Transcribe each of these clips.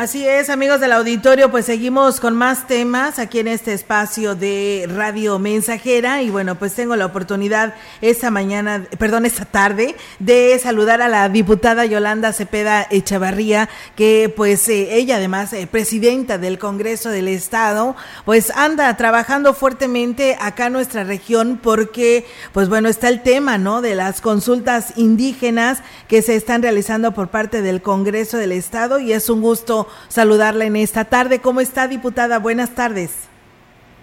Así es, amigos del auditorio, pues seguimos con más temas aquí en este espacio de Radio Mensajera y bueno, pues tengo la oportunidad esta mañana, perdón, esta tarde de saludar a la diputada Yolanda Cepeda Echavarría, que pues eh, ella además eh, presidenta del Congreso del Estado, pues anda trabajando fuertemente acá en nuestra región porque pues bueno, está el tema, ¿no? De las consultas indígenas que se están realizando por parte del Congreso del Estado y es un gusto saludarla en esta tarde. ¿Cómo está, diputada? Buenas tardes.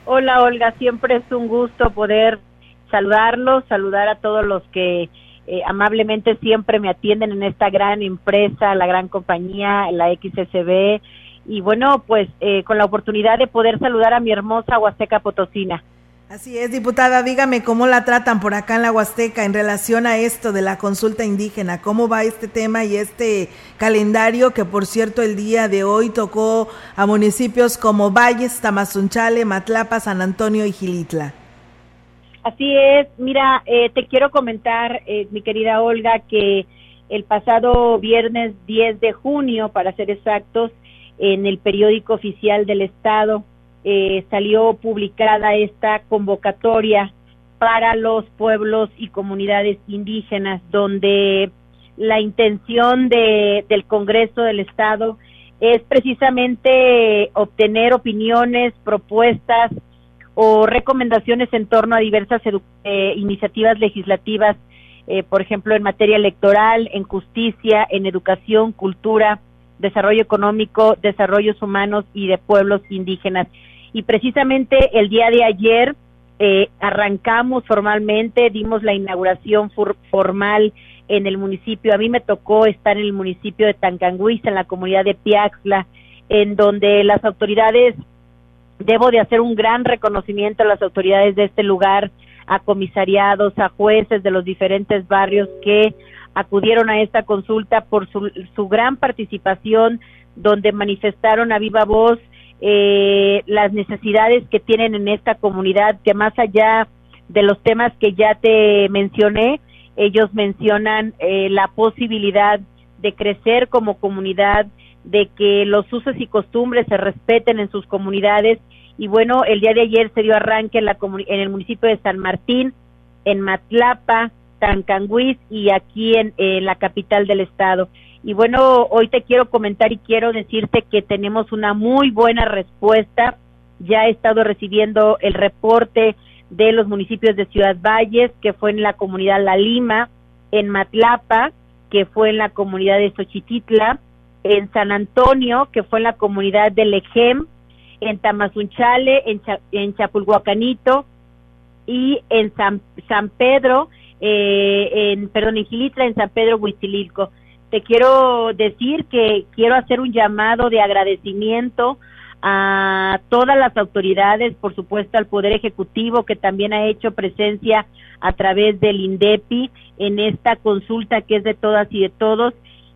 Hola, Olga. Siempre es un gusto poder saludarlos, saludar a todos los que eh, amablemente siempre me atienden en esta gran empresa, la gran compañía, la XSB. Y bueno, pues eh, con la oportunidad de poder saludar a mi hermosa Huasteca Potosina. Así es, diputada, dígame cómo la tratan por acá en la Huasteca en relación a esto de la consulta indígena, cómo va este tema y este calendario que por cierto el día de hoy tocó a municipios como Valles, Tamazunchale, Matlapa, San Antonio y Gilitla. Así es, mira, eh, te quiero comentar, eh, mi querida Olga, que el pasado viernes 10 de junio, para ser exactos, en el periódico oficial del Estado, eh, salió publicada esta convocatoria para los pueblos y comunidades indígenas, donde la intención de, del Congreso del Estado es precisamente obtener opiniones, propuestas o recomendaciones en torno a diversas eh, iniciativas legislativas, eh, por ejemplo, en materia electoral, en justicia, en educación, cultura, desarrollo económico, desarrollos humanos y de pueblos indígenas y precisamente el día de ayer eh, arrancamos formalmente, dimos la inauguración formal en el municipio. A mí me tocó estar en el municipio de Tancanguis, en la comunidad de Piaxla, en donde las autoridades, debo de hacer un gran reconocimiento a las autoridades de este lugar, a comisariados, a jueces de los diferentes barrios que acudieron a esta consulta por su, su gran participación, donde manifestaron a viva voz eh, las necesidades que tienen en esta comunidad, que más allá de los temas que ya te mencioné, ellos mencionan eh, la posibilidad de crecer como comunidad, de que los usos y costumbres se respeten en sus comunidades. Y bueno, el día de ayer se dio arranque en, la en el municipio de San Martín, en Matlapa, Tancanguis y aquí en la capital del estado. Y bueno, hoy te quiero comentar y quiero decirte que tenemos una muy buena respuesta. Ya he estado recibiendo el reporte de los municipios de Ciudad Valles, que fue en la comunidad La Lima, en Matlapa, que fue en la comunidad de Xochititla, en San Antonio, que fue en la comunidad de Lejem, en Tamazunchale, en, en Chapulhuacanito y en San, San Pedro, eh, en, perdón, en Gilitla, en San Pedro Huitzililco te quiero decir que quiero hacer un llamado de agradecimiento a todas las autoridades, por supuesto al Poder Ejecutivo que también ha hecho presencia a través del INDEPI en esta consulta que es de todas y de todos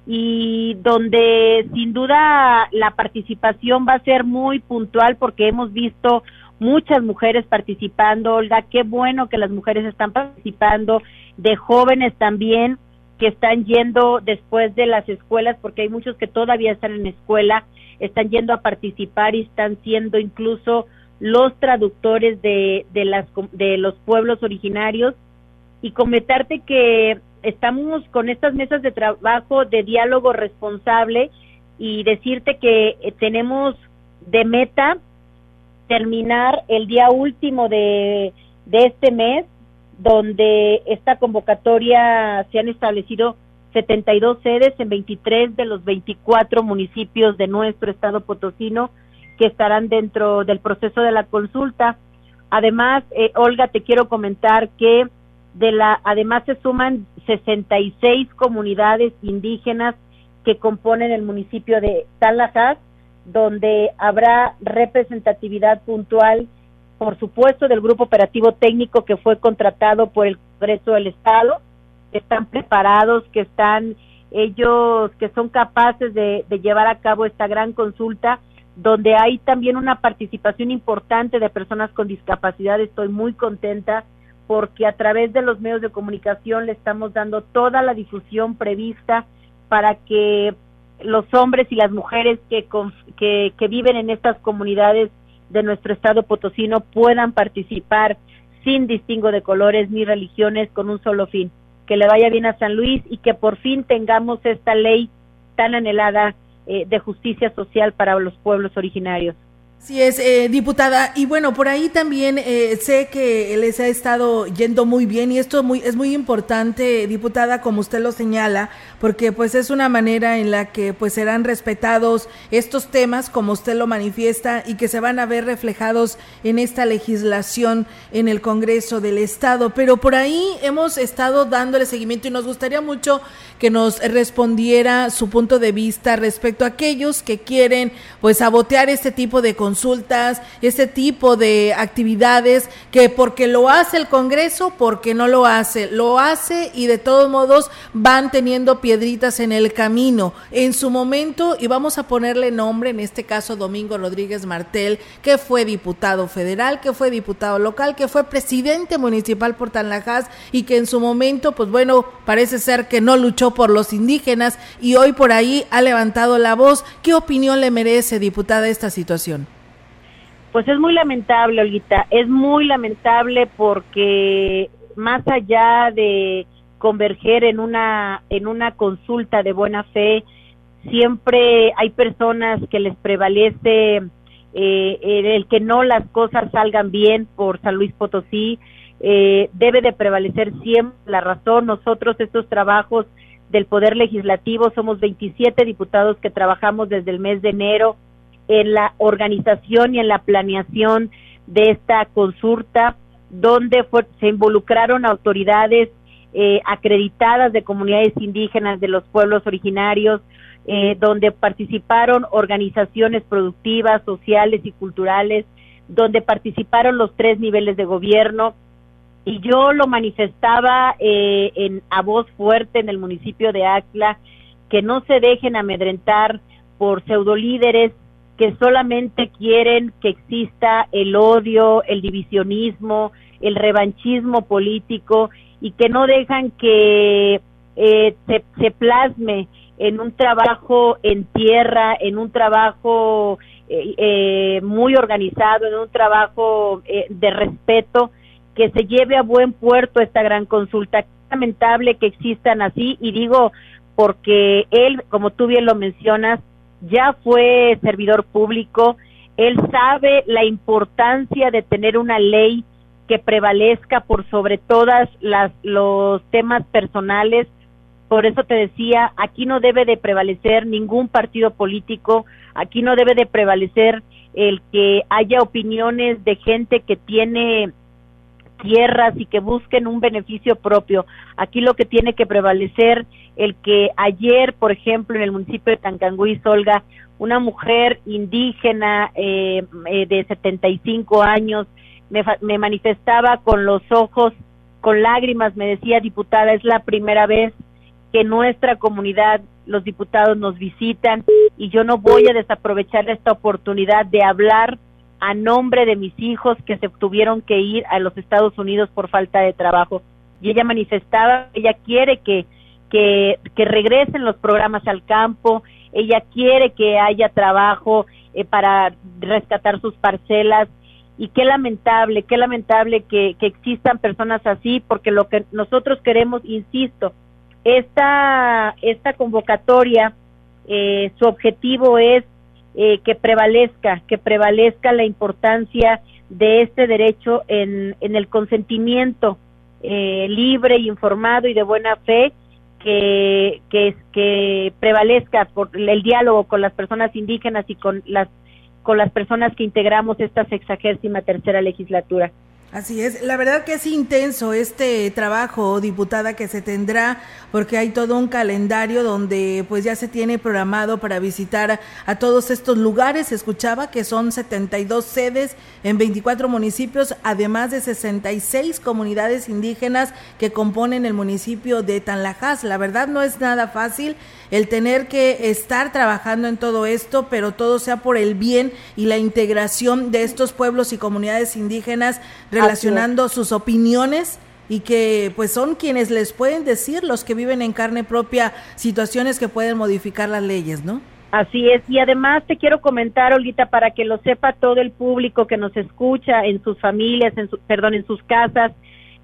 y donde sin duda la participación va a ser muy puntual porque hemos visto muchas mujeres participando, Olga, qué bueno que las mujeres están participando, de jóvenes también, que están yendo después de las escuelas, porque hay muchos que todavía están en escuela, están yendo a participar y están siendo incluso los traductores de, de, las, de los pueblos originarios. Y comentarte que estamos con estas mesas de trabajo de diálogo responsable y decirte que eh, tenemos de meta terminar el día último de, de este mes donde esta convocatoria se han establecido 72 sedes en 23 de los 24 municipios de nuestro estado potosino que estarán dentro del proceso de la consulta. Además, eh, Olga, te quiero comentar que de la además se suman 66 comunidades indígenas que componen el municipio de Talajás, donde habrá representatividad puntual por supuesto, del grupo operativo técnico que fue contratado por el Congreso del Estado, que están preparados, que están ellos, que son capaces de, llevar a cabo esta gran consulta, donde hay también una participación importante de personas con discapacidad. Estoy muy contenta porque a través de los medios de comunicación le estamos dando toda la difusión prevista para que los hombres y las mujeres que, que, viven en estas comunidades de nuestro estado potosino puedan participar sin distingo de colores ni religiones con un solo fin, que le vaya bien a San Luis y que por fin tengamos esta ley tan anhelada eh, de justicia social para los pueblos originarios. Sí es, eh, diputada. Y bueno, por ahí también eh, sé que les ha estado yendo muy bien y esto muy, es muy importante, diputada, como usted lo señala, porque pues es una manera en la que pues serán respetados estos temas, como usted lo manifiesta, y que se van a ver reflejados en esta legislación en el Congreso del Estado. Pero por ahí hemos estado dándole seguimiento y nos gustaría mucho que nos respondiera su punto de vista respecto a aquellos que quieren pues sabotear este tipo de consultas, ese tipo de actividades que porque lo hace el Congreso, porque no lo hace, lo hace y de todos modos van teniendo piedritas en el camino. En su momento, y vamos a ponerle nombre, en este caso Domingo Rodríguez Martel, que fue diputado federal, que fue diputado local, que fue presidente municipal por Tanlajas y que en su momento, pues bueno, parece ser que no luchó por los indígenas y hoy por ahí ha levantado la voz. ¿Qué opinión le merece, diputada, esta situación? Pues es muy lamentable, Olguita, es muy lamentable porque más allá de converger en una en una consulta de buena fe, siempre hay personas que les prevalece eh, el que no las cosas salgan bien por San Luis Potosí, eh, debe de prevalecer siempre la razón. Nosotros estos trabajos del Poder Legislativo somos 27 diputados que trabajamos desde el mes de enero en la organización y en la planeación de esta consulta, donde se involucraron autoridades eh, acreditadas de comunidades indígenas de los pueblos originarios, eh, donde participaron organizaciones productivas, sociales y culturales, donde participaron los tres niveles de gobierno. Y yo lo manifestaba eh, en, a voz fuerte en el municipio de Acla, que no se dejen amedrentar por pseudolíderes que solamente quieren que exista el odio, el divisionismo, el revanchismo político y que no dejan que eh, se, plasme en un trabajo en tierra, en un trabajo eh, eh, muy organizado, en un trabajo de respeto, que se lleve a buen puerto esta gran consulta. lamentable que existan así y digo porque él, como tú bien lo mencionas, ya fue servidor público, él sabe la importancia de tener una ley que prevalezca por sobre todas las los temas personales. Por eso te decía, aquí no debe de prevalecer ningún partido político, aquí no debe de prevalecer el que haya opiniones de gente que tiene tierras y que busquen un beneficio propio. Aquí lo que tiene que prevalecer el que ayer, por ejemplo, en el municipio de Tancangüí, Solga, una mujer indígena eh, eh, de 75 años me, me manifestaba con los ojos, con lágrimas, me decía, diputada, es la primera vez que nuestra comunidad, los diputados nos visitan y yo no voy a desaprovechar esta oportunidad de hablar a nombre de mis hijos que se tuvieron que ir a los Estados Unidos por falta de trabajo. Y ella manifestaba, ella quiere que, que, que regresen los programas al campo, ella quiere que haya trabajo eh, para rescatar sus parcelas. Y qué lamentable, qué lamentable que, que existan personas así, porque lo que nosotros queremos, insisto, esta, esta convocatoria, eh, su objetivo es eh, que prevalezca, que prevalezca la importancia de este derecho en, en el consentimiento eh, libre, informado y de buena fe, que, que, que prevalezca por el diálogo con las personas indígenas y con las, con las personas que integramos esta sexagésima tercera legislatura. Así es, la verdad que es intenso este trabajo, diputada, que se tendrá, porque hay todo un calendario donde pues ya se tiene programado para visitar a todos estos lugares. Escuchaba que son 72 sedes en 24 municipios, además de 66 comunidades indígenas que componen el municipio de Tanlajas. La verdad no es nada fácil el tener que estar trabajando en todo esto, pero todo sea por el bien y la integración de estos pueblos y comunidades indígenas relacionando sus opiniones y que pues son quienes les pueden decir los que viven en carne propia situaciones que pueden modificar las leyes, ¿no? Así es, y además te quiero comentar, Olita, para que lo sepa todo el público que nos escucha en sus familias, en su, perdón, en sus casas,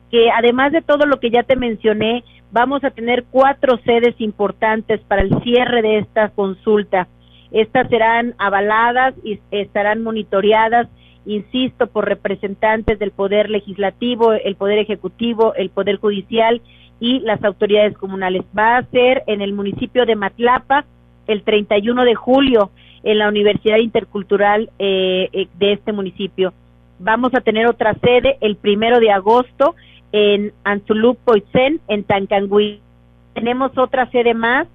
que además de todo lo que ya te mencioné, vamos a tener cuatro sedes importantes para el cierre de esta consulta. Estas serán avaladas y estarán monitoreadas insisto, por representantes del Poder Legislativo, el Poder Ejecutivo, el Poder Judicial y las autoridades comunales. Va a ser en el municipio de Matlapa el 31 de julio en la Universidad Intercultural eh, eh, de este municipio. Vamos a tener otra sede el primero de agosto en Anzulup Poitzen, en Tancangüí. Tenemos otra sede más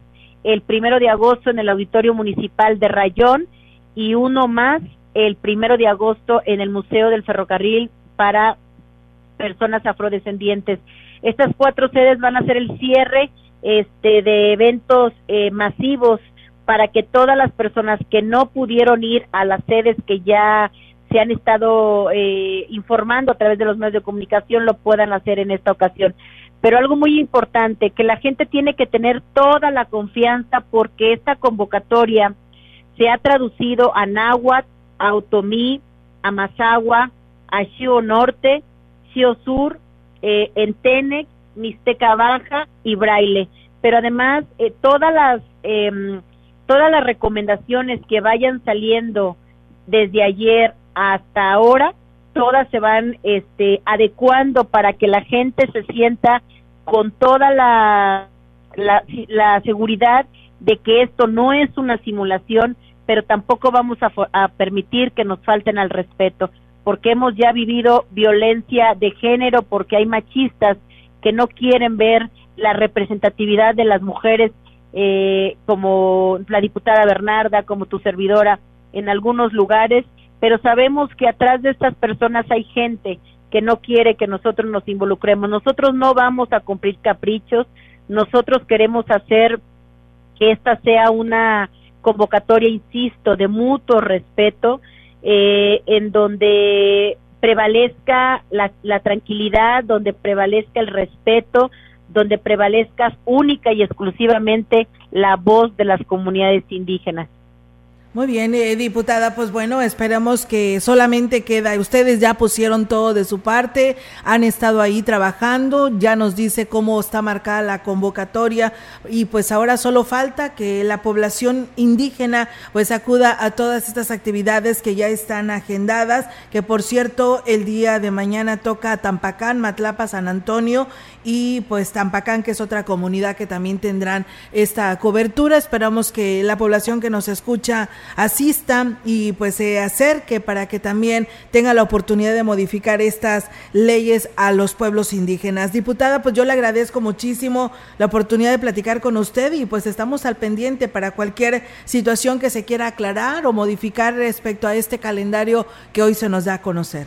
el primero de agosto en el Auditorio Municipal de Rayón y uno más el primero de agosto en el Museo del Ferrocarril para personas afrodescendientes. Estas cuatro sedes van a ser el cierre este, de eventos eh, masivos para que todas las personas que no pudieron ir a las sedes que ya se han estado eh, informando a través de los medios de comunicación lo puedan hacer en esta ocasión. Pero algo muy importante, que la gente tiene que tener toda la confianza porque esta convocatoria se ha traducido a náhuatl, a Otomí, a Mazagua, a Norte, Xio Sur, eh, Tenec, Mixteca Baja y Braille. Pero además, eh, todas las em, todas las recomendaciones que vayan saliendo desde ayer hasta ahora, todas se van este, adecuando para que la gente se sienta con toda la, la seguridad de que esto no es una simulación, pero tampoco vamos a, permitir que nos falten al respeto, porque hemos ya vivido violencia de género, porque hay machistas que no quieren ver la representatividad de las mujeres, eh, como la diputada Bernarda, como tu servidora, en algunos lugares, pero sabemos que atrás de estas personas hay gente que no quiere que nosotros nos involucremos. Nosotros no vamos a cumplir caprichos, nosotros queremos hacer que esta sea una convocatoria, insisto, de mutuo respeto, eh, en donde prevalezca la, la tranquilidad, donde prevalezca el respeto, donde prevalezca única y exclusivamente la voz de las comunidades indígenas. Muy bien, eh, diputada, pues bueno, esperamos que solamente queda, ustedes ya pusieron todo de su parte, han estado ahí trabajando, ya nos dice cómo está marcada la convocatoria y pues ahora solo falta que la población indígena pues acuda a todas estas actividades que ya están agendadas, que por cierto el día de mañana toca Tampacán, Matlapa, San Antonio y pues Tampacán, que es otra comunidad que también tendrán esta cobertura. Esperamos que la población que nos escucha asista y pues se acerque para que también tenga la oportunidad de modificar estas leyes a los pueblos indígenas. Diputada, pues yo le agradezco muchísimo la oportunidad de platicar con usted y pues estamos al pendiente para cualquier situación que se quiera aclarar o modificar respecto a este calendario que hoy se nos da a conocer.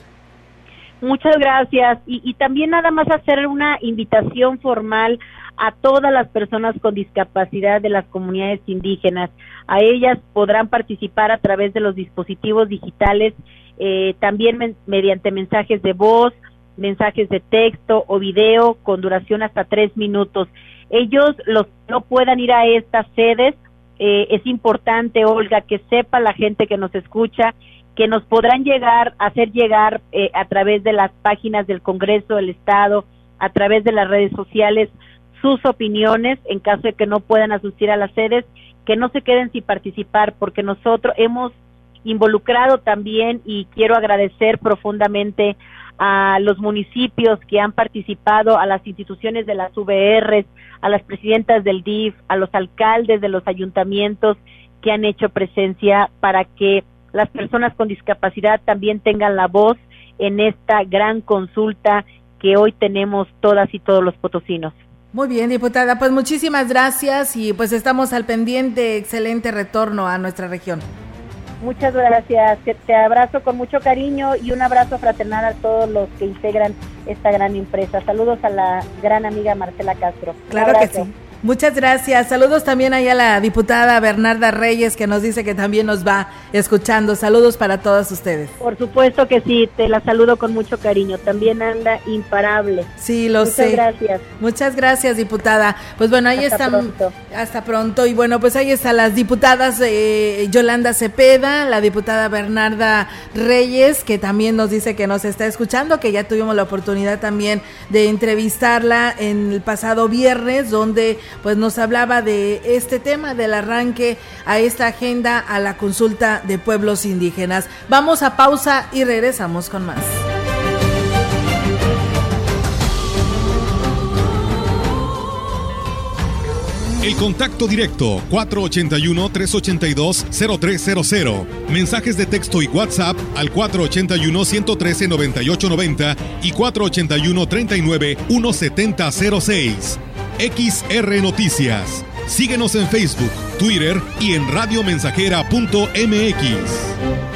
Muchas gracias. Y, y, también nada más hacer una invitación formal a todas las personas con discapacidad de las comunidades indígenas. A ellas podrán participar a través de los dispositivos digitales, eh, también mediante mensajes de voz, mensajes de texto o video con duración hasta tres minutos. Ellos los no puedan ir a estas sedes. Eh, es importante, Olga, que sepa la gente que nos escucha que nos podrán llegar, hacer llegar eh, a través de las páginas del Congreso del Estado, a través de las redes sociales, sus opiniones en caso de que no puedan asistir a las sedes, que no se queden sin participar, porque nosotros hemos involucrado también y quiero agradecer profundamente a los municipios que han participado, a las instituciones de las VRs, a las presidentas del DIF, a los alcaldes de los ayuntamientos que han hecho presencia para que las personas con discapacidad también tengan la voz en esta gran consulta que hoy tenemos todas y todos los potosinos. Muy bien, diputada, pues muchísimas gracias y pues estamos al pendiente. Excelente retorno a nuestra región. Muchas gracias, te abrazo con mucho cariño y un abrazo fraternal a todos los que integran esta gran empresa. Saludos a la gran amiga Marcela Castro. Claro que sí. Muchas gracias. Saludos también ahí a la diputada Bernarda Reyes que nos dice que también nos va escuchando. Saludos para todos ustedes. Por supuesto que sí, te la saludo con mucho cariño. También anda imparable. Sí, lo sé. Muchas gracias. Muchas gracias, diputada. Pues bueno, ahí hasta están. Pronto. Hasta pronto. Y bueno, pues ahí están las diputadas eh, Yolanda Cepeda, la diputada Bernarda Reyes, que también nos dice que nos está escuchando, que ya tuvimos la oportunidad también de entrevistarla en el pasado viernes, donde pues nos hablaba de este tema del arranque a esta agenda a la consulta de pueblos indígenas. Vamos a pausa y regresamos con más. El contacto directo 481-382-0300. Mensajes de texto y WhatsApp al 481-113-9890 y 481-39-1706. XR Noticias. Síguenos en Facebook, Twitter y en radiomensajera.mx.